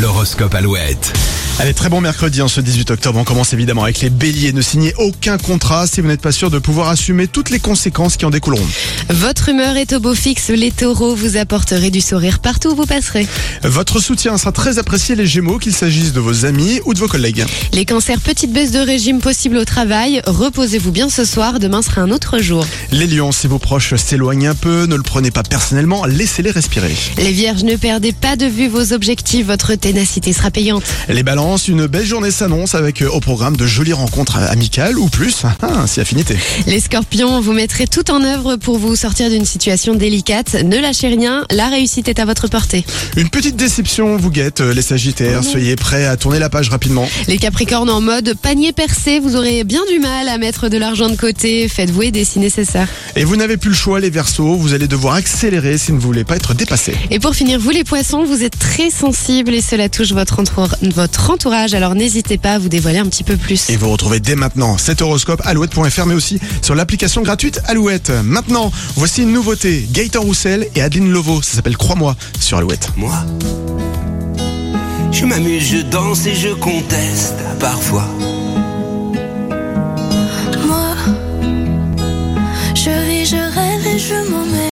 L'horoscope Alouette. Allez, très bon mercredi en ce 18 octobre. On commence évidemment avec les béliers. Ne signez aucun contrat si vous n'êtes pas sûr de pouvoir assumer toutes les conséquences qui en découleront. Votre humeur est au beau fixe, les taureaux, vous apporterez du sourire partout où vous passerez. Votre soutien sera très apprécié les gémeaux, qu'il s'agisse de vos amis ou de vos collègues. Les cancers, petite baisse de régime possible au travail, reposez-vous bien ce soir, demain sera un autre jour. Les lions, si vos proches s'éloignent un peu, ne le prenez pas personnellement, laissez-les respirer. Les vierges, ne perdez pas de vue vos objectifs, votre ténacité sera payante. Les balances, une belle journée s'annonce avec euh, au programme de jolies rencontres amicales ou plus, ah, si affinité. Les scorpions, vous mettrez tout en œuvre pour vous sortir d'une situation délicate, ne lâchez rien, la réussite est à votre portée. Une petite déception vous guette, euh, les sagittaires, soyez prêts à tourner la page rapidement. Les capricornes en mode panier percé, vous aurez bien du mal à mettre de l'argent de côté, faites-vous aider si nécessaire. Et vous n'avez plus le choix les versos, vous allez devoir accélérer si vous ne voulez pas être dépassé. Et pour finir, vous les poissons, vous êtes très sensibles et cela touche votre entourage, alors n'hésitez pas à vous dévoiler un petit peu plus. Et vous retrouvez dès maintenant cet horoscope alouette.fr mais aussi sur l'application gratuite Alouette. Maintenant, voici une nouveauté, Gaëtan Roussel et Adeline Lovo, ça s'appelle Crois-moi sur Alouette. Moi, je m'amuse, je danse et je conteste parfois. Moi, je vis, je rêve et je m'emmène.